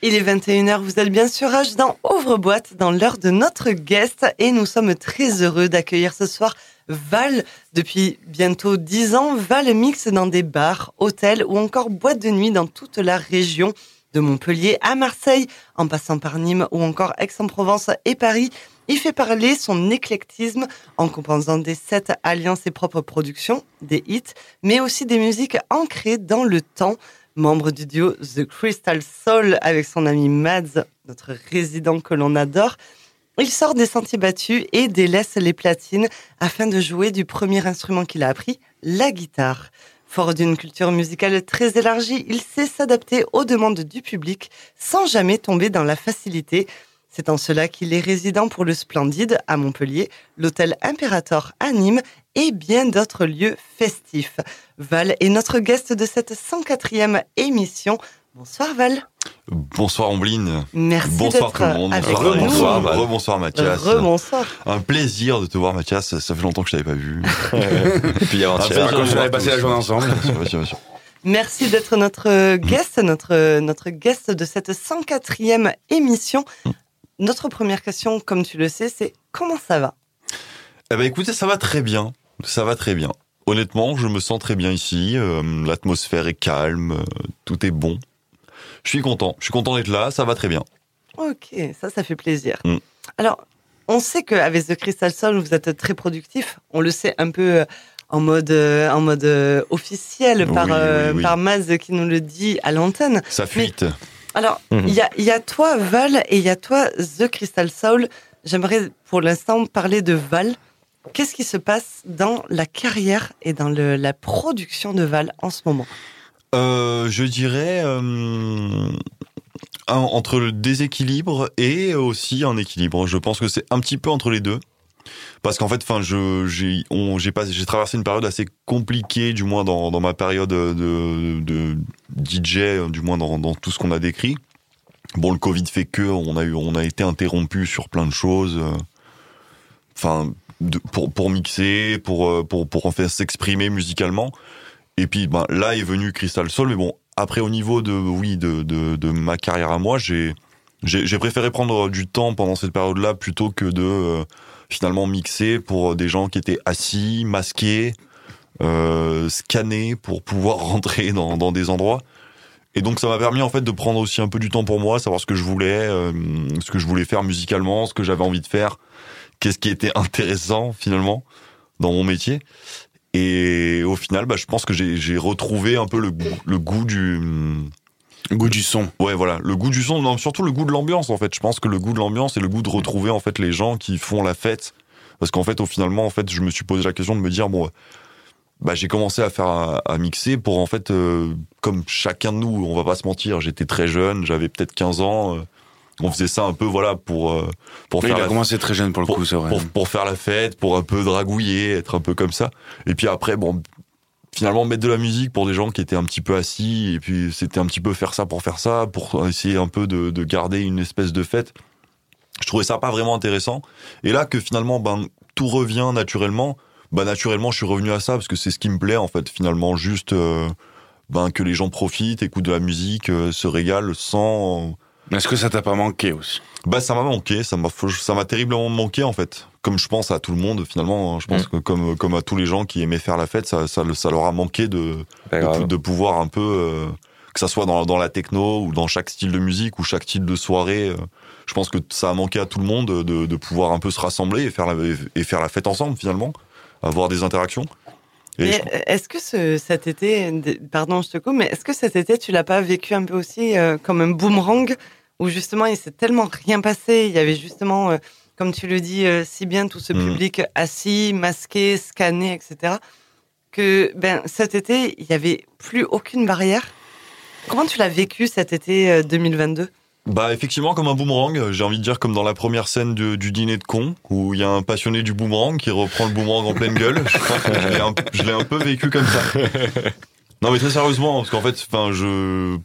Il est 21h, vous êtes bien sûr H dans Ouvre-boîte, dans l'heure de notre guest, et nous sommes très heureux d'accueillir ce soir Val. Depuis bientôt 10 ans, Val mixe dans des bars, hôtels ou encore boîtes de nuit dans toute la région, de Montpellier à Marseille, en passant par Nîmes ou encore Aix-en-Provence et Paris. Il fait parler son éclectisme en composant des sets alliant ses propres productions, des hits, mais aussi des musiques ancrées dans le temps membre du duo The Crystal Soul avec son ami Mads, notre résident que l'on adore. Il sort des sentiers battus et délaisse les platines afin de jouer du premier instrument qu'il a appris, la guitare. Fort d'une culture musicale très élargie, il sait s'adapter aux demandes du public sans jamais tomber dans la facilité. C'est en cela qu'il est résident pour le Splendide à Montpellier, l'hôtel Imperator à Nîmes et bien d'autres lieux festifs. Val est notre guest de cette 104e émission. Bonsoir Val. Bonsoir Ombline. Merci Bonsoir tout le monde. Rebonsoir, Rebonsoir Mathias. Rebonsoir. Un plaisir de te voir Mathias. Ça fait longtemps que je t'avais pas vu. Et puis avant-hier, quand on avait passé la journée ensemble. Merci d'être notre guest, notre, notre guest de cette 104e émission. Notre première question, comme tu le sais, c'est comment ça va? Eh ben écoutez, ça va très bien. Ça va très bien. Honnêtement, je me sens très bien ici. Euh, L'atmosphère est calme, euh, tout est bon. Je suis content. Je suis content d'être là. Ça va très bien. Ok, ça, ça fait plaisir. Mm. Alors, on sait qu'avec The Crystal Soul, vous êtes très productif. On le sait un peu euh, en mode, en mode officiel par, Oui, oui, oui. par Maz qui nous le dit à l'antenne. Ça fuite. Alors, il Mhm. y, a, il y a toi, Val, et il y a toi, The Crystal Soul. J'aimerais pour l'instant parler de Val. Qu'est-ce qui se passe dans la carrière et dans la production de Val en ce moment? Euh, je dirais euh, entre le déséquilibre et aussi un équilibre. Je pense que c'est un petit peu entre les deux. Parce qu'en fait, enfin, j'ai, traversé une période assez compliquée, du moins dans, ma période de, DJ, du moins dans, tout ce qu'on a décrit. Bon, le Covid fait que on a on a été interrompu sur plein de choses. Enfin, pour pour mixer, pour euh, pour pour en faire s'exprimer musicalement. Et puis, ben, là est venu Crystal Soul. Mais bon, après, au niveau de, oui, de, de, de ma carrière à moi, j'ai, j'ai, j'ai préféré prendre du temps pendant cette période-là plutôt que de euh, finalement mixer pour des gens qui étaient assis, masqués, euh, scannés pour pouvoir rentrer dans, dans des endroits. Et donc, ça m'a permis en fait de prendre aussi un peu du temps pour moi, savoir ce que je voulais, euh, ce que je voulais faire musicalement, ce que j'avais envie de faire, qu'est-ce qui était intéressant finalement dans mon métier. Et au final, bah, je pense que j'ai j'ai retrouvé un peu le goût, le goût du, Goût du son. ouais, voilà, le goût du son, non, surtout le goût de l'ambiance en fait. Je pense que le goût de l'ambiance et le goût de retrouver en fait les gens qui font la fête, parce qu'en fait, au finalement, en fait, je me suis posé la question de me dire bon, bah, j'ai commencé à faire à, à mixer pour en fait, euh, comme chacun de nous, on va pas se mentir, j'étais très jeune, j'avais peut-être 15 ans. euh, on faisait ça un peu, voilà, pour euh, pour faire il a la commencé très jeune pour le pour, coup, c'est vrai. pour, pour faire la fête, pour un peu dragouiller, être un peu comme ça. Et puis après, bon, finalement, mettre de la musique pour des gens qui étaient un petit peu assis, et puis c'était un petit peu faire ça pour faire ça, pour essayer un peu de, de garder une espèce de fête. Je trouvais ça pas vraiment intéressant. Et là, que finalement, ben, tout revient naturellement, bah, naturellement, je suis revenu à ça, parce que c'est ce qui me plaît, en fait, finalement, juste, euh, ben, que les gens profitent, écoutent de la musique, euh, se régalent sans, Est-ce que ça t'a pas manqué aussi? Bah ça m'a manqué, ça m'a ça m'a terriblement manqué en fait. Comme je pense à tout le monde finalement, hein. je pense Mm. que comme comme à tous les gens qui aimaient faire la fête, ça ça, ça leur a manqué de de, pouvoir un peu euh, que ça soit dans dans la techno ou dans chaque style de musique ou chaque style de soirée. euh, je pense que ça a manqué à tout le monde de, de pouvoir un peu se rassembler et faire la et faire la fête ensemble finalement, avoir des interactions. Et Mais, je- Est-ce que ce, cet été, pardon, je te coupe, mais est-ce que cet été, tu l'as pas vécu un peu aussi euh, comme un boomerang? Où justement il s'est tellement rien passé, il y avait justement, euh, comme tu le dis euh, si bien, tout ce Mhm. public assis, masqué, scanné, etc. Que ben cet été, il y avait plus aucune barrière. Comment tu l'as vécu cet été euh, 2022 Bah effectivement comme un boomerang, j'ai envie de dire comme dans la première scène de- du dîner de con où il y a un passionné du boomerang qui reprend le boomerang en pleine gueule. Je pense que je l'ai un, un peu vécu comme ça. Non mais très sérieusement parce qu'en fait, enfin je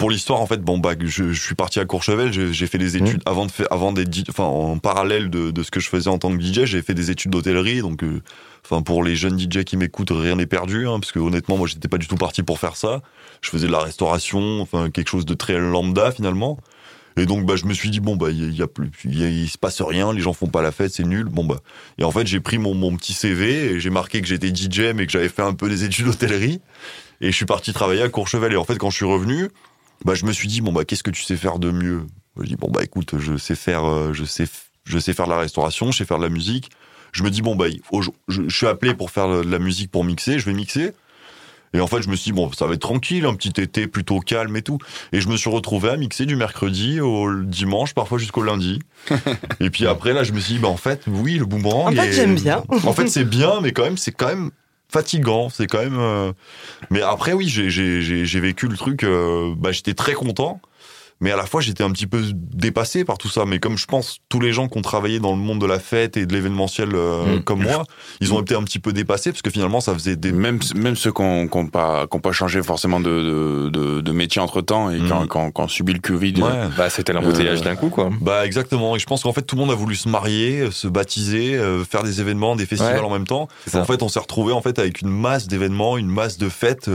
pour l'histoire en fait bon bah je, je suis parti à Courchevel, j'ai fait des études avant de faire avant d'être enfin en parallèle de, de ce que je faisais en tant que DJ, j'ai fait des études d'hôtellerie donc euh, enfin pour les jeunes DJ qui m'écoutent rien n'est perdu hein, parce que honnêtement moi j'étais pas du tout parti pour faire ça. Je faisais de la restauration, enfin quelque chose de très lambda finalement. Et donc, bah, je me suis dit, bon, bah, il y, a plus, il, se passe rien, les gens font pas la fête, c'est nul. Bon, bah. Et en fait, j'ai pris mon, mon petit CV et j'ai marqué que j'étais DJ, mais que j'avais fait un peu des études d'hôtellerie. Et je suis parti travailler à Courchevel. Et en fait, quand je suis revenu, bah, je me suis dit, bon, bah, qu'est-ce que tu sais faire de mieux? Je dis, bon, bah, écoute, je sais faire, euh, je sais, je sais faire de la restauration, je sais faire de la musique. Je me dis, bon, bah, je, je, suis appelé pour faire de la musique, pour mixer, je vais mixer. Et en fait, je me suis dit, bon, ça va être tranquille, un petit été plutôt calme et tout. Et je me suis retrouvé à mixer du mercredi au dimanche, parfois jusqu'au lundi. et puis après, là, je me suis dit, bah, en fait, oui, le boomerang. En fait, j'aime bien. en fait, c'est bien, mais quand même, c'est quand même fatigant. C'est quand même. Euh, mais après, oui, j'ai vécu le truc. Euh, bah, j'étais très content mais à la fois j'étais un petit peu dépassé par tout ça. Mais comme je pense tous les gens qui ont travaillé dans le monde de la fête et de l'événementiel euh, mm. comme moi, ils ont été un petit peu dépassés parce que finalement ça faisait des même même ceux qui n'ont pas qui pas changé forcément de de, de, métier entre temps et quand, mm. quand, quand subi le Covid, ouais. bah c'était l'embouteillage euh, d'un coup quoi. Bah exactement. Et je pense qu'en fait tout le monde a voulu se marier, se baptiser, euh, faire des événements, des festivals en même temps. En fait on s'est retrouvé en fait avec une masse d'événements, une masse de fêtes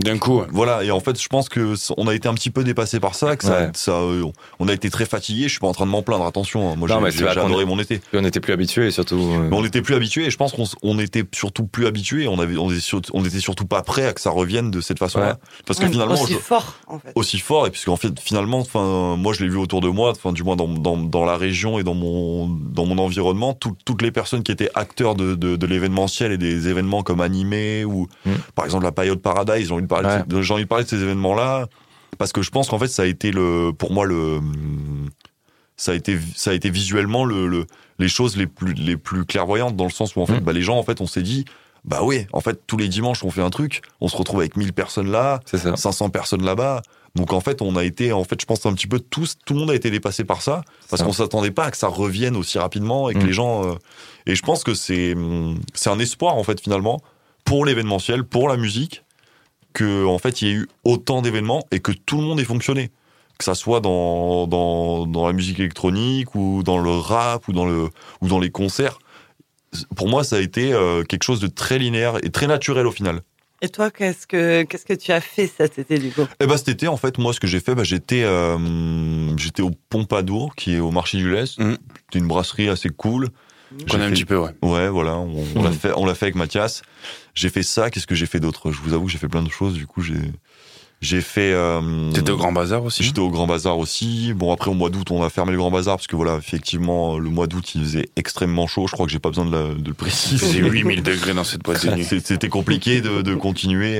d'un coup. Voilà. Et en fait, je pense que on a été un petit peu dépassé par ça, que ça, ça euh, on a été très fatigué. Je suis pas en train de m'en plaindre. Attention, hein. moi j'ai adoré mon été. On était plus habitué surtout. Euh, mais on était plus habitué. Et je pense qu'on on était surtout plus habitué. On avait, on, on était surtout pas prêt à que ça revienne de cette façon-là. Parce que finalement, aussi fort. En fait. Aussi fort. Et puisqu'en fait, finalement, enfin, moi je l'ai vu autour de moi, enfin, du moins dans, dans, dans, la région et dans mon dans mon environnement, toutes les personnes qui étaient acteurs de, de, de l'événementiel et des événements comme animés ou mm. par exemple la période Paradise, ils ont une j'ai envie de parler de ces événements-là parce que je pense qu'en fait, ça a été le, pour moi le, ça a été, ça a été visuellement le, les choses les plus, les plus clairvoyantes dans le sens où en fait, mmh. bah, les gens en fait, on s'est dit, bah oui, en fait, tous les dimanches, on fait un truc, on se retrouve avec 1000 personnes là, 500 personnes là-bas. Donc en fait, on a été, en fait, je pense un petit peu tous, tout le monde a été dépassé par ça, parce qu'on s'attendait pas à que ça revienne aussi rapidement et que mmh. les gens. Euh, et je pense que c'est, c'est un espoir en fait finalement pour l'événementiel, pour la musique, que en fait il y ait eu autant d'événements et que tout le monde ait fonctionné. Que ça soit dans, dans, dans la musique électronique ou dans le rap ou dans le ou dans les concerts. Pour moi ça a été euh, quelque chose de très linéaire et très naturel au final. Et toi qu'est-ce que qu'est-ce que tu as fait cet été du coup? Eh ben cet été en fait moi ce que j'ai fait bah, j'étais euh, j'étais au Pompadour qui est au marché du lait mmh. c'était une brasserie assez cool je connais un petit peu, ouais. Ouais, voilà, on, l'a fait, on l'a fait avec Mathias. J'ai fait ça. Qu'est-ce que j'ai fait d'autre? Je vous avoue que j'ai fait plein de choses. Du coup, j'ai j'ai fait. Euh, T'étais au Grand Bazar aussi. J'étais au Grand Bazar aussi. Bon après au mois d'août on a fermé le Grand Bazar parce que voilà effectivement le mois d'août il faisait extrêmement chaud. Je crois que j'ai pas besoin de, de le préciser. C'est 8000 degrés dans cette boîte de nuit. C'était compliqué de, de continuer.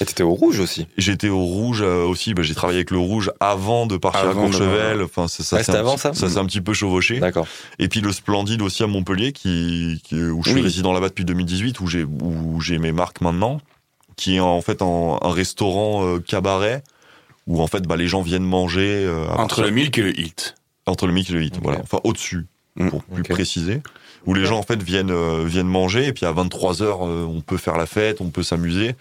Et t'étais au rouge aussi. J'étais au rouge euh, aussi. Bah, j'ai travaillé avec le rouge avant de partir à Courchevel. Enfin c'est ça. c'était avant ça. Ça s'est un petit peu chevauché. D'accord. Et puis le Splendide aussi à Montpellier qui, qui où je suis résident là-bas depuis 2018 où j'ai où j'ai mes marques maintenant qui est en fait un restaurant euh, cabaret où en fait bah, les gens viennent manger. Euh, Entre le milk et le hit. Entre le milk et le hit, voilà. Enfin au-dessus, mm. pour plus préciser. Où les gens en fait viennent euh, viennent manger et puis à 23 h on peut faire la fête, on peut s'amuser.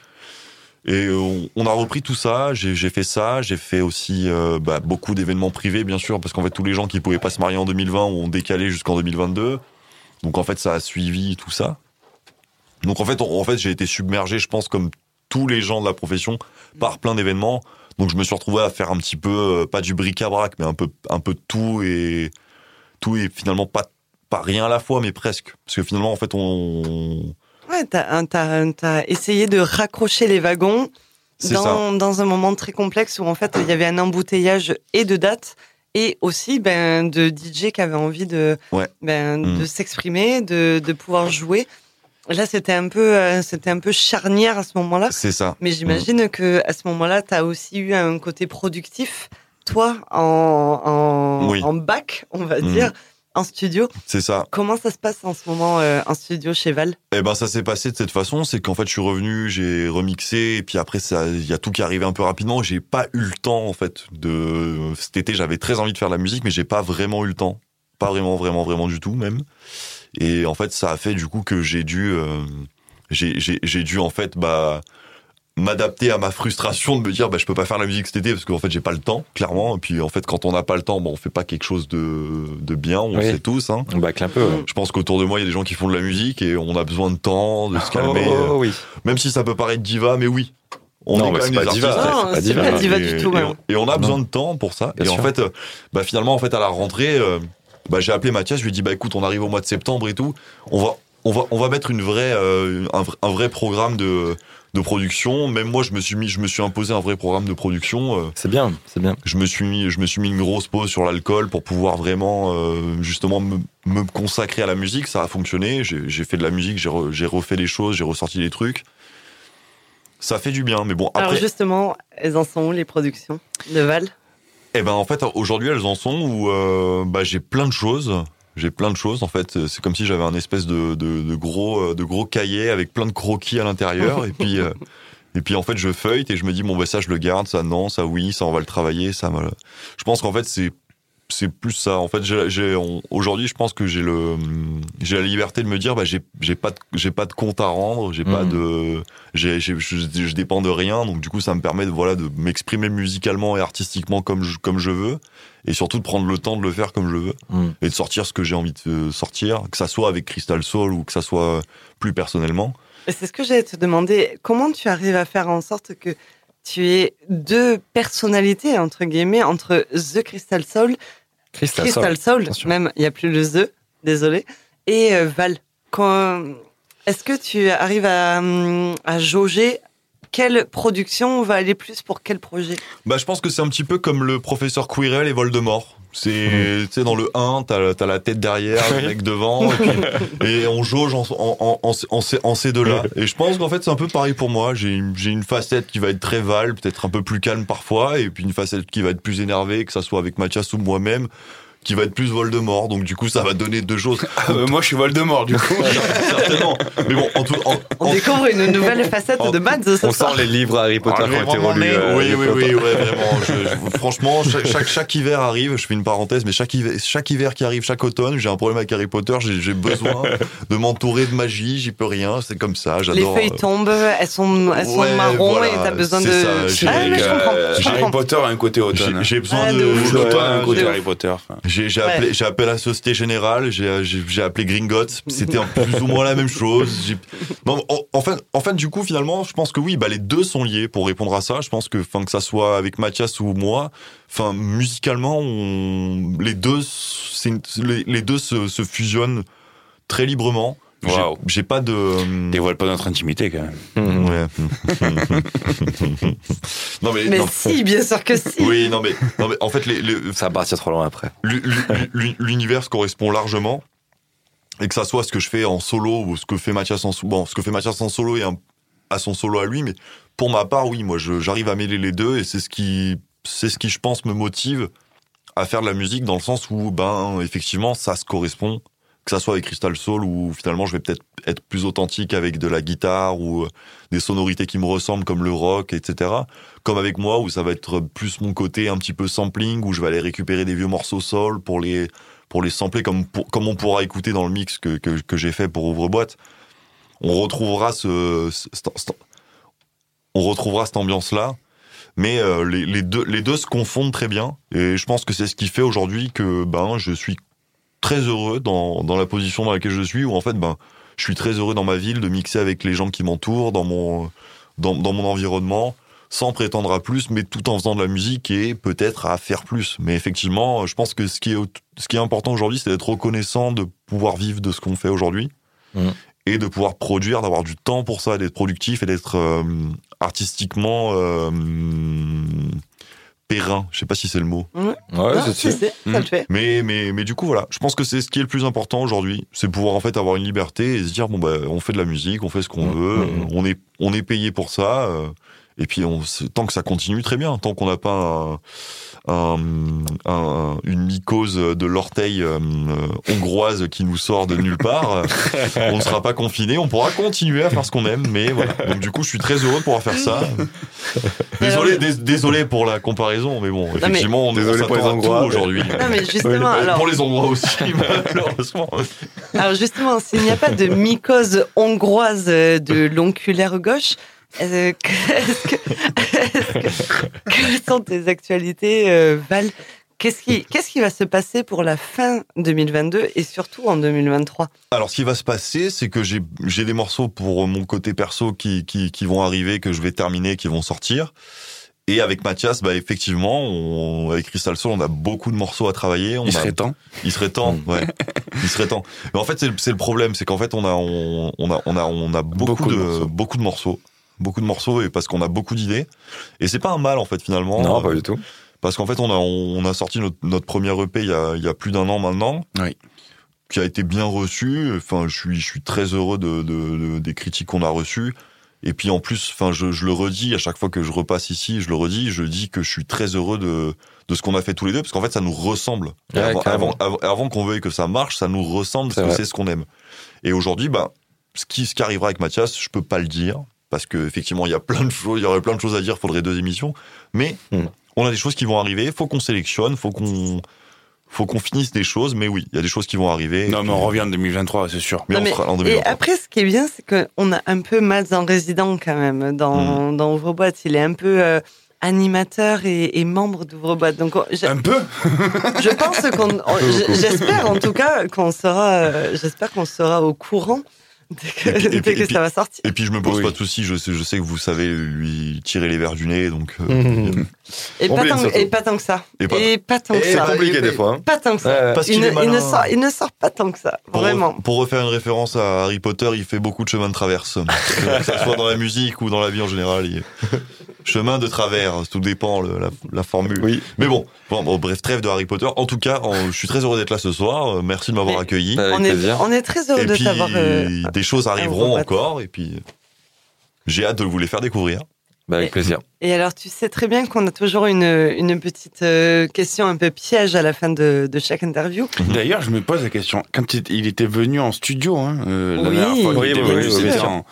Et on, a repris tout ça. J'ai fait ça. J'ai fait aussi bah, beaucoup d'événements privés, bien sûr, parce qu'en fait tous les gens qui pouvaient pas se marier en 2020 ont décalé jusqu'en 2022. Donc en fait ça a suivi tout ça. Donc en fait, en fait, j'ai été submergé, je pense, comme tous les gens de la profession, par plein d'événements. Donc je me suis retrouvé à faire un petit peu, euh, pas du bric-à-brac, mais un peu, un peu de tout et tout et finalement pas, pas rien à la fois, mais presque. Parce que finalement, en fait, on. Ouais, t'as, as, essayé de raccrocher les wagons dans, dans un moment très complexe où en fait il y avait un embouteillage et de dates et aussi ben, de DJ qui avait envie de, ben, de mm. s'exprimer, de, de pouvoir jouer. Là, c'était un peu, euh, c'était un peu charnière à ce moment-là. C'est ça. Mais j'imagine que à ce moment-là, tu as aussi eu un côté productif, toi, en, en, bac, on va mm. dire. En studio. C'est ça. Comment ça se passe en ce moment euh, en studio chez Val? Eh ben ça s'est passé de cette façon, c'est qu'en fait je suis revenu, j'ai remixé et puis après il y a tout qui arrivé un peu rapidement, j'ai pas eu le temps en fait de cet été, j'avais très envie de faire de la musique mais j'ai pas vraiment eu le temps. Pas vraiment vraiment vraiment du tout même. Et en fait, ça a fait du coup que j'ai dû, euh, j'ai dû en fait bah m'adapter à ma frustration de me dire bah je peux pas faire la musique cet été parce qu'en fait j'ai pas le temps clairement et puis en fait quand on n'a pas le temps bon on fait pas quelque chose de, de bien on sait tous hein. on bacle un peu je pense qu'autour de moi il y a des gens qui font de la musique et on a besoin de temps de se calmer oh, oui. même si ça peut paraître diva mais oui On Non, est quand même pas des diva. artistes. Non, pas diva. pas diva et, du tout, et ouais. on, et on a besoin de temps pour ça. Bien et en fait, euh, bah finalement, en fait, à la rentrée, euh, bah, j'ai appelé Mathias. Je lui ai dit, bah écoute, on arrive au mois de septembre et tout. On va, on va, on va mettre une vraie, euh, un, vrai- un vrai programme de, de production. Même moi, je me suis mis, je me suis imposé un vrai programme de production. euh, C'est bien, c'est bien. je me suis mis, je me suis mis une grosse pause sur l'alcool pour pouvoir vraiment, euh, justement, me, me consacrer à la musique. Ça a fonctionné. J'ai fait de la musique, j'ai re- j'ai refait les choses, j'ai ressorti des trucs. Ça fait du bien, mais bon, après. Alors justement, elles en sont où les productions de Val? Eh ben en fait aujourd'hui elles en sont où euh, bah, j'ai plein de choses. J'ai plein de choses en fait. C'est comme si j'avais un espèce de, de, de gros euh, de gros cahier avec plein de croquis à l'intérieur et puis euh, et puis en fait je feuille et je me dis bon bah ça je le garde, ça non, ça oui, ça on va le travailler, ça. Je pense qu'en fait c'est c'est plus ça. En fait aujourd'hui je pense que j'ai le j'ai la liberté de me dire bah j'ai j'ai pas de, j'ai pas de compte à rendre, j'ai pas Mhm. de je, je dépends de rien donc du coup ça me permet de voilà de m'exprimer musicalement et artistiquement comme je, comme je veux et surtout de prendre le temps de le faire comme je veux Mm. et de sortir ce que j'ai envie de euh, sortir que ça soit avec Crystal Soul ou que ça soit plus personnellement C'est ce que j'allais te demander. Comment tu arrives à faire en sorte que tu aies deux personnalités, entre guillemets, entre The Crystal Soul, Crystal, Crystal Soul, même, il n'y a plus le The, désolé, et euh, Val. Quand- Est-ce que tu arrives à, hum, à jauger quelle production va aller plus pour quel projet? Bah je pense que c'est un petit peu comme le professeur Quirrell et Voldemort c'est Mhm. tu sais dans le 1 t'as as la tête derrière le mec devant et, puis- et on jauge en, en, en, en, en ces, deux-là. Et je pense qu'en fait c'est un peu pareil pour moi. J'ai une- j'ai une facette qui va être très val peut-être un peu plus calme parfois et puis une facette qui va être plus énervée que ça soit avec Mathias ou moi-même qui va être plus Voldemort donc du coup ça va donner deux choses Euh, moi, je suis Voldemort, du coup. certainement mais bon en tout en, On en- découvre une nouvelle facette en- de Mads On soir. sent les livres Harry Potter Ah, qui ont été vraiment, relus. mais- euh, oui, oui, oui, ouais, vraiment. Je- je- franchement, chaque, chaque, chaque hiver arrive, je fais une parenthèse, mais chaque hiver, chaque hiver qui arrive, chaque automne, j'ai un problème avec Harry Potter, j'ai besoin de m'entourer de magie, j'y peux rien, c'est comme ça, Les j'adore. feuilles tombent, elles sont, elles sont Ouais, marron voilà, et t'as besoin de. c'est ça, j'ai- ah, mais je Euh, comprends. je Harry comprends. Potter a un côté automne. J'ai besoin Ah, de. L'automne a un côté Harry. Potter. J'ai Ouais. appelé, appelé la Société Générale, j'ai appelé Gringotts, c'était plus ou moins la même chose. Non, en, en du coup, finalement, je pense que oui, bah, les deux sont liés pour répondre à ça. Je pense que, enfin, que ça soit avec Mathias ou moi, enfin, musicalement, on- les deux, une- les, les deux se, se fusionnent très librement. Waouh. J'ai pas de. Dévoile pas notre intimité, quand même. Mhm. Ouais. non mais, Mais non. si, bien sûr que si. oui, non mais, non mais, en fait, les, les- Ça va partir trop loin après. L'u- l'u- l'u- l'univers se correspond largement et que ça soit ce que je fais en solo ou ce que fait Mathias en bon ce que fait Mathias en solo et un- à son solo à lui mais pour ma part oui moi j'arrive à mêler les deux et c'est ce qui c'est ce qui je pense me motive à faire de la musique dans le sens où ben effectivement ça se correspond que ça soit avec Crystal Soul ou finalement je vais peut-être être plus authentique avec de la guitare ou euh, des sonorités qui me ressemblent comme le rock etc comme avec moi où ça va être plus mon côté un petit peu sampling où je vais aller récupérer des vieux morceaux soul pour les pour les sampler comme comme on pourra écouter dans le mix que que, j'ai fait pour ouvre boîte. On retrouvera ce- on retrouvera cette ambiance là mais euh, les, les deux les deux se confondent très bien et je pense que c'est ce qui fait aujourd'hui que ben je suis très heureux dans dans la position dans laquelle je suis où en fait ben je suis très heureux dans ma ville de mixer avec les gens qui m'entourent dans mon dans, dans mon environnement sans prétendre à plus, mais tout en faisant de la musique et peut-être à faire plus. Mais effectivement, je pense que ce qui est, ce qui est important aujourd'hui, c'est d'être reconnaissant de pouvoir vivre de ce qu'on fait aujourd'hui Mhm. et de pouvoir produire, d'avoir du temps pour ça, d'être productif et d'être euh, artistiquement euh, périn. Je sais pas si c'est le mot. Ouais, Non, c'est si, ça le fait. Mais, mais, mais du coup, voilà. Je pense que c'est ce qui est le plus important aujourd'hui. C'est pouvoir, en fait, avoir une liberté et se dire, bon, bah, on fait de la musique, on fait ce qu'on Mm, veut, mm, mm. on est, on est payé pour ça. euh, et puis, on, tant que ça continue, très bien. Tant qu'on n'a pas un, un- un- une mycose de l'orteil euh, euh, hongroise qui nous sort de nulle part, euh, on ne sera pas confiné. On pourra continuer à faire ce qu'on aime. Mais voilà. Donc, du coup, je suis très heureux de pouvoir faire ça. Désolé, dés- désolé pour la comparaison, mais bon, effectivement, on est Désolé pour les Hongrois, aujourd'hui. Non, mais justement, alors, Pour les Hongrois aussi, malheureusement. alors justement, s'il n'y a pas de mycose hongroise euh, de l'onculaire gauche, euh, que- que, que- quelles sont tes actualités, euh, Val? Qu'est-ce qui, qu'est-ce qui va se passer pour la fin 2022 et surtout en 2023 Alors, ce qui va se passer, c'est que j'ai j'ai des morceaux pour mon côté perso qui, qui, qui vont arriver, que je vais terminer, qui vont sortir. Et avec Mathias, bah effectivement, on, avec Crystal Soul, on a beaucoup de morceaux à travailler. On Il a- serait temps. Il serait temps, Mm. ouais. Il serait temps. Mais en fait, c'est le- c'est le problème, c'est qu'en fait, on a, on, on a, on a, on a beaucoup, Beaucoup de de, morceaux. beaucoup de morceaux, beaucoup de morceaux, et parce qu'on a beaucoup d'idées. Et c'est pas un mal en fait finalement. Non, euh, pas du tout. Parce qu'en fait, on a, on a sorti notre, notre premier EP il y a, il y a plus d'un an maintenant. Oui. Qui a été bien reçu. Enfin, je suis, je suis très heureux de, de- de- des critiques qu'on a reçues. Et puis en plus, enfin, je, je le redis à chaque fois que je repasse ici, je le redis, je dis que je suis très heureux de, de ce qu'on a fait tous les deux, parce qu'en fait, ça nous ressemble. Et Ouais, avant, avant, avant- avant qu'on veuille que ça marche, ça nous ressemble, C'est parce que c'est ce qu'on aime. Et aujourd'hui, bah, ce qui, ce qui arrivera avec Mathias, je peux pas le dire, parce que effectivement, il y a plein de choses, il y aurait plein de choses à dire, faudrait deux émissions. Mais Hmm. on a des choses qui vont arriver, faut qu'on sélectionne, faut qu'on, faut qu'on finisse des choses, mais oui, il y a des choses qui vont arriver. Non, mais on revient en 2023, c'est sûr. mais Non, on mais- sera en Et 2023. après, ce qui est bien, c'est qu'on a un peu Mads en résident quand même dans, dans Ouvre-Boîte. Il est un peu euh, animateur et, et membre d'Ouvre-Boîte. Donc, on- je, Un peu je pense qu'on, j'espère en tout cas qu'on sera, euh, j'espère qu'on sera au courant dès que, Et puis- et que ça va sortir. Et puis je me pose Oui. pas de soucis, je sais, je sais que vous savez lui tirer les verres du nez, donc. euh, Mmh. Et pas, tant, surtout. et pas tant que ça. Et pas- Et pas tant que Et ça. c'est compliqué des fois. hein. Pas tant que ça. Ouais. Parce Il ne, il, sort, il ne sort pas tant que ça, Pour, vraiment. pour refaire une référence à Harry Potter, il fait beaucoup de chemins de traverse. que ça soit dans la musique ou dans la vie en général. Chemin de travers, tout dépend le- la, la formule. Oui. Mais bon, bon, bon, bref, trêve de Harry Potter. En tout cas, je suis très heureux d'être là ce soir. Euh, Merci de m'avoir accueilli. On est, plaisir. on est très heureux et de puis, t'avoir. euh, des choses arriveront encore. Et puis, j'ai hâte de vous les faire découvrir. Bah, avec plaisir. Et alors, tu sais très bien qu'on a toujours une, une petite euh, question un peu piège à la fin de, de chaque interview. D'ailleurs, je me pose la question. Quand il- il était venu en studio, hein, euh, la Oui. dernière fois qu'il Oui, était oui, venu, oui, c'était oui. en-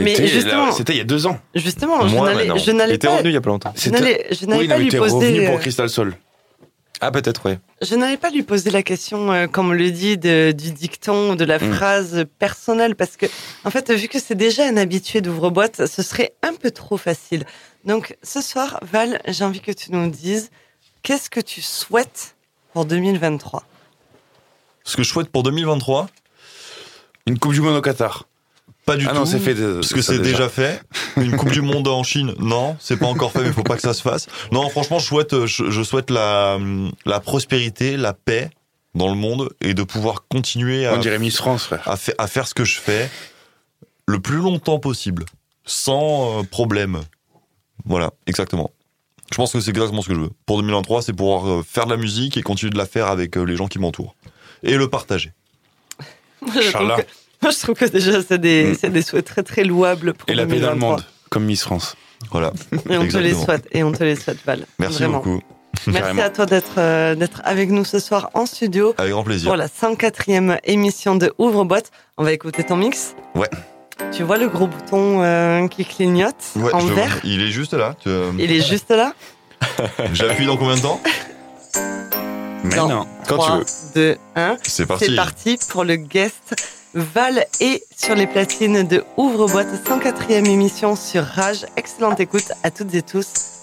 Mais c'était justement- là- c'était il y a deux ans. Justement, je n'allais, maintenant. je Il était pas, revenu il y a pas longtemps. je n'allais, Oui, pas lui poser, revenu euh, pour Crystal Soul. Ah, peut-être, oui. je n'allais pas lui poser la question, euh, comme on le dit, de- du dicton, de la Mm. phrase personnelle, parce que, en fait, vu que c'est déjà un habitué d'ouvre-boîte, ce serait un peu trop facile. Donc, ce soir, Val, j'ai envie que tu nous dises, qu'est-ce que tu souhaites pour 2023 Ce que je souhaite pour 2023, Une Coupe du Monde au Qatar. Pas du Ah tout. non, c'est fait. de- Parce que c'est déjà fait. Une Coupe du Monde en Chine, non, c'est pas encore fait, mais faut pas que ça se fasse. Non, franchement, je souhaite, je, je souhaite la, la prospérité, la paix dans le monde et de pouvoir continuer à, On dirait Miss France, frère. à, fa- à faire ce que je fais le plus longtemps possible, sans euh, problème. Voilà, exactement. Je pense que c'est exactement ce que je veux. Pour 2023, c'est pouvoir euh, faire de la musique et continuer de la faire avec euh, les gens qui m'entourent. Et le partager. Inch'Allah. je trouve que déjà, c'est des, Mm. c'est des souhaits très, très louables pour Et la paix dans le 2023. monde, comme Miss France. Voilà. Et on te les souhaite. Et on te les souhaite, Val. Merci Vraiment. beaucoup. Merci Carrément. à toi d'être euh, d'être avec nous ce soir en studio Avec grand plaisir. pour la 104e émission de Ouvre-Boîte. On va écouter ton mix. Ouais. Tu vois le gros bouton euh, qui clignote Ouais, en vert vois. Il est juste là. Tu, euh, Il est juste là. J'appuie dans combien de temps? Mais Non. non. Quand 3, tu veux. 2, 1. C'est parti. C'est parti pour le guest. Val est sur les platines de Ouvre-Boîte, 104e émission sur Rage. Excellente écoute à toutes et tous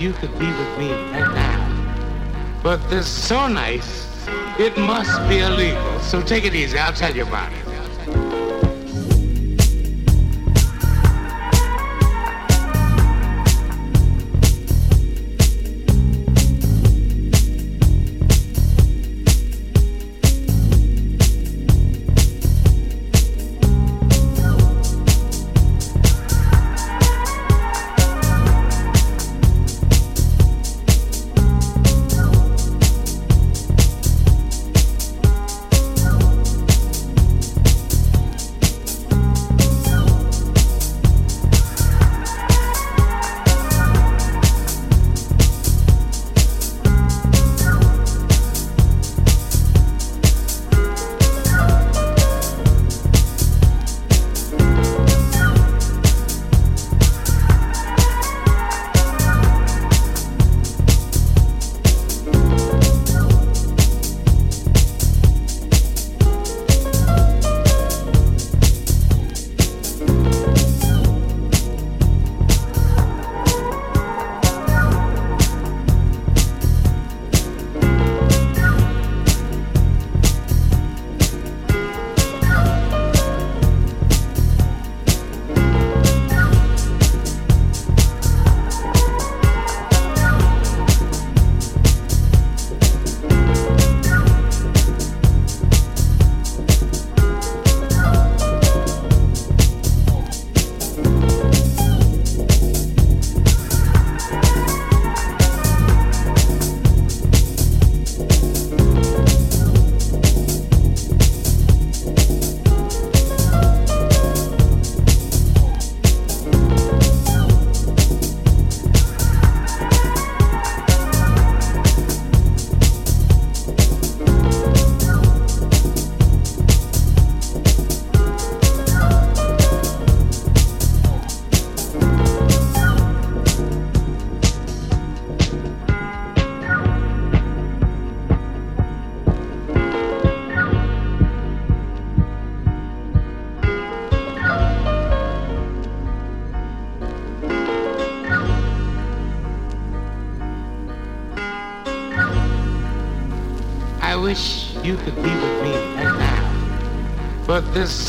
you could be with me right now. But this is so nice, it must be illegal. So take it easy, I'll tell you about it.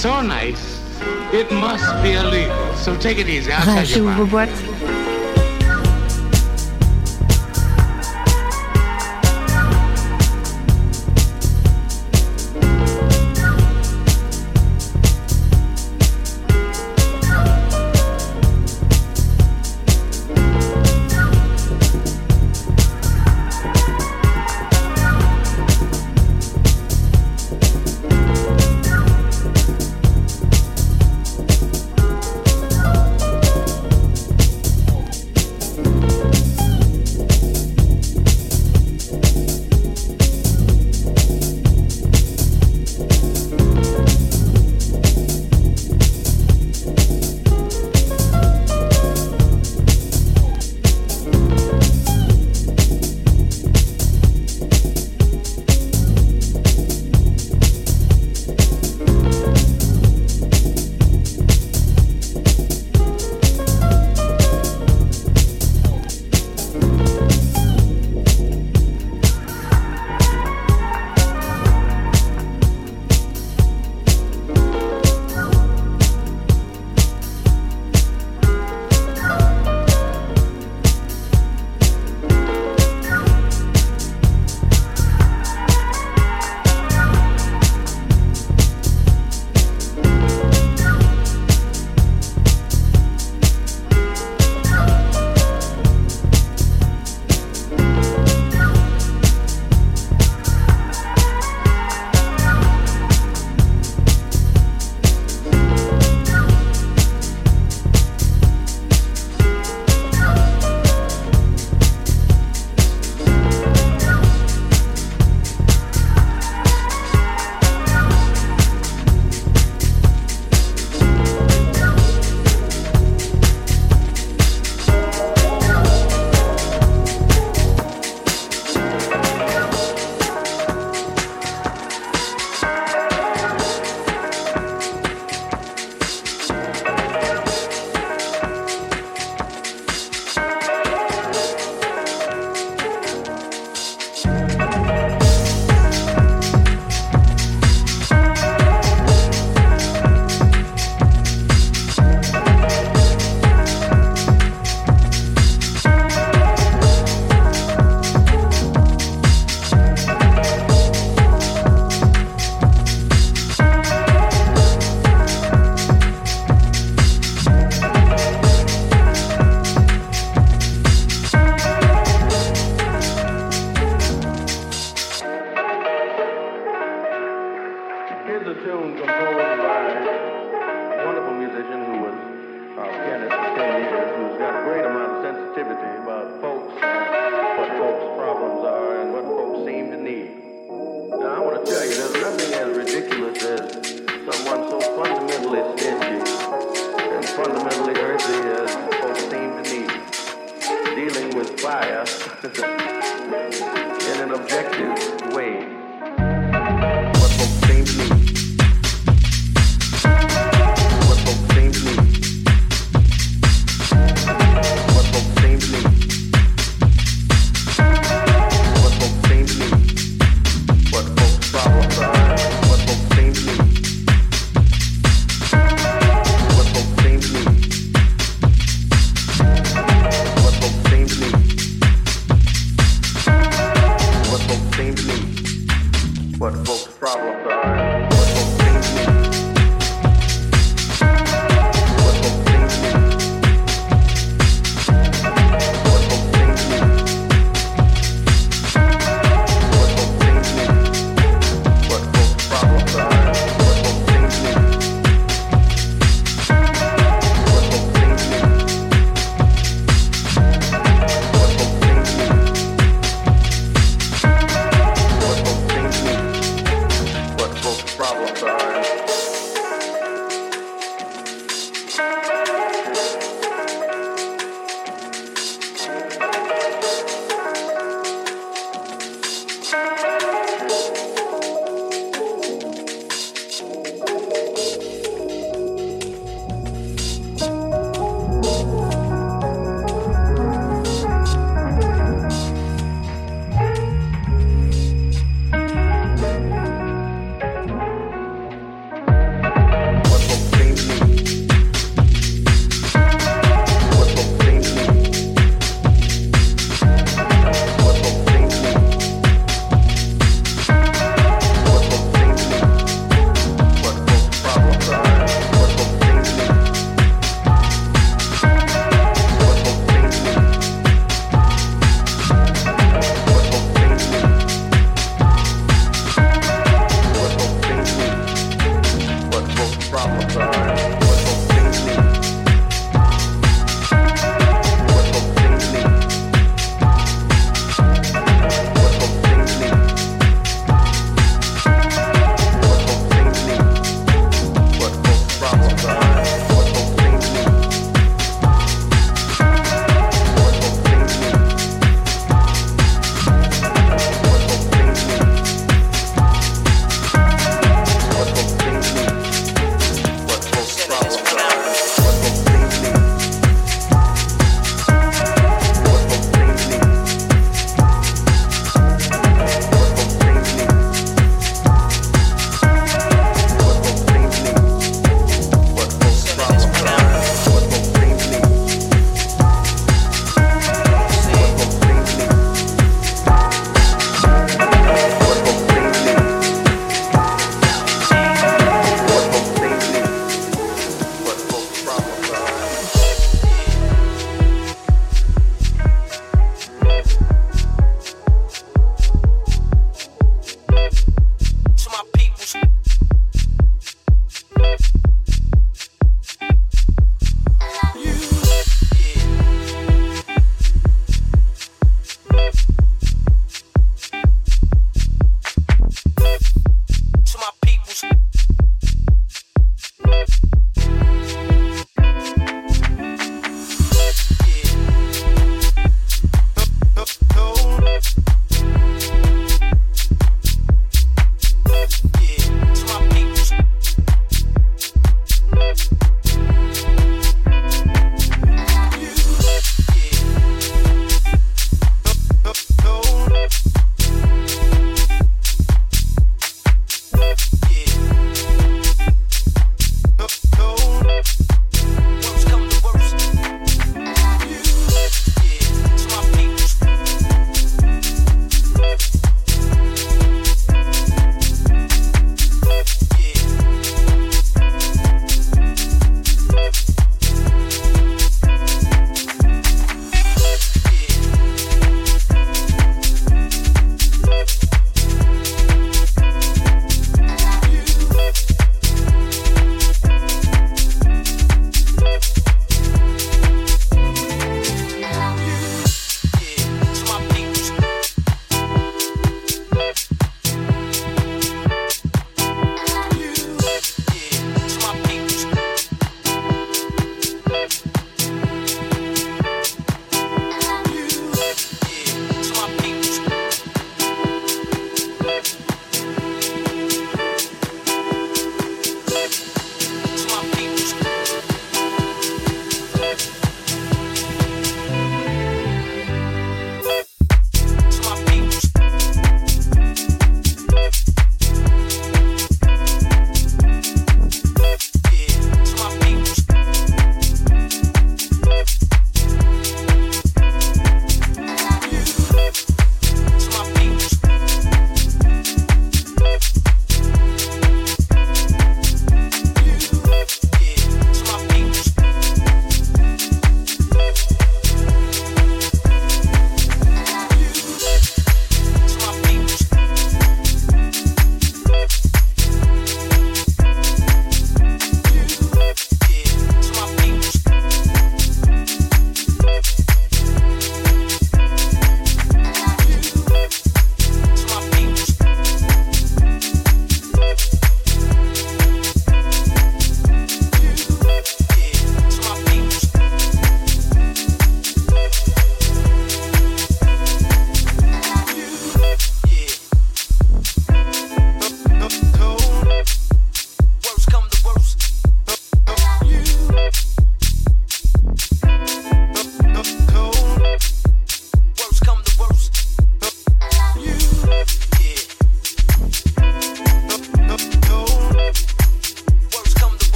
So nice, it must be illegal. So take it easy, I'll tell you about it.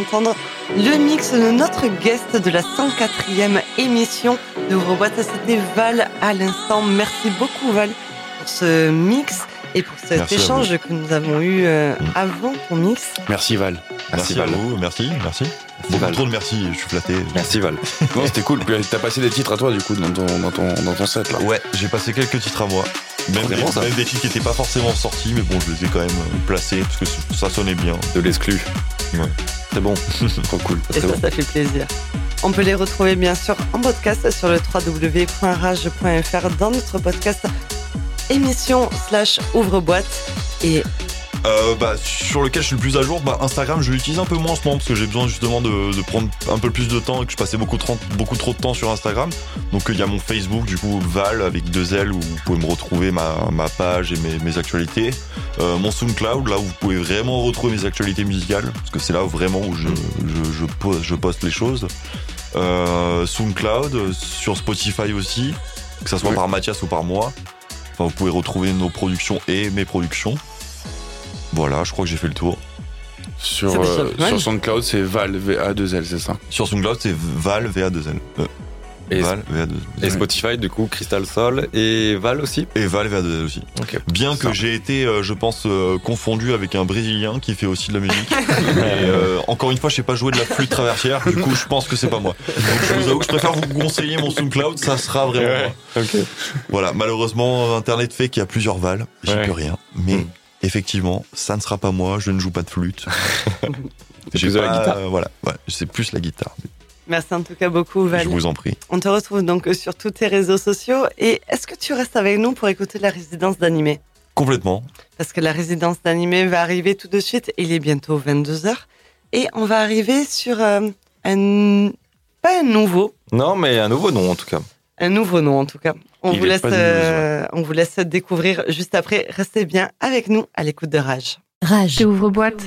D'entendre le mix de notre guest de la 104e émission d'Ouvre-boîte. C'était Val à l'instant. Merci beaucoup Val pour ce mix et pour cet Merci échange que nous avons eu euh, Mm. avant ton mix. Merci Val. Merci, Val. à vous, merci, merci. Beaucoup Val. trop de merci, je suis flatté. Merci Val. Non, c'était cool. Puis t'as passé des titres à toi du coup dans ton dans ton dans ton set là. Ouais, j'ai passé quelques titres à moi. Même des, même des titres qui n'étaient pas forcément sortis, mais bon, je les ai quand même euh, placés parce que ça sonnait bien. De l'exclu. Ouais. C'est bon. Trop cool. Et ça, bon. ça fait plaisir. On peut les retrouver bien sûr en podcast sur le www.rage.fr dans notre podcast émission slash ouvre-boîte. Et Euh, bah, sur lequel je suis le plus à jour, bah, Instagram, je l'utilise un peu moins en ce moment parce que j'ai besoin justement de, de prendre un peu plus de temps et que je passais beaucoup trop, beaucoup trop de temps sur Instagram. Donc il y a mon Facebook, du coup Val avec deux L où vous pouvez me retrouver ma, ma page et mes, mes actualités. Euh, mon SoundCloud, là où vous pouvez vraiment retrouver mes actualités musicales parce que c'est là vraiment où je, je, je, pose- je poste les choses. Euh, SoundCloud, euh, sur Spotify aussi, que ça soit Oui. par Mathias ou par moi. Enfin, vous pouvez retrouver nos productions et mes productions. Voilà, je crois que j'ai fait le tour. Sur euh, sur SoundCloud, c'est Val VA2L, c'est ça? Sur SoundCloud, c'est Val VA2L. Et, Val VA2L. et Spotify, du coup, Crystal Sol et Val aussi. Et Val VA2L aussi. Bien que j'ai été, euh, je pense, euh, confondu avec un Brésilien qui fait aussi de la musique. Et, euh, encore une fois, je sais pas jouer de la flûte traversière. Du coup, je pense que c'est pas moi. Donc, je vous avoue que je préfère vous conseiller mon SoundCloud. Ça sera vraiment moi. Voilà. Malheureusement, Internet fait qu'il y a plusieurs Val. J'y Ouais. peux rien. Mais Mm. effectivement, ça ne sera pas moi. Je ne joue pas de flûte. J'ai plus de la pas- guitare. euh, voilà. Ouais, c'est plus la guitare. Merci en tout cas beaucoup Val. Je vous en prie. On te retrouve donc sur tous tes réseaux sociaux. Et est-ce que tu restes avec nous pour écouter la résidence d'animé? Complètement. Parce que la résidence d'animé va arriver tout de suite. Il est bientôt 22h. Et on va arriver sur euh, un... Pas un nouveau, Non, mais un nouveau nom en tout cas. un nouveau nom en tout cas. On, vous laisse, euh, on vous laisse découvrir juste après. Restez bien avec nous à l'écoute de Rage. Rage. Ouvre-boîte.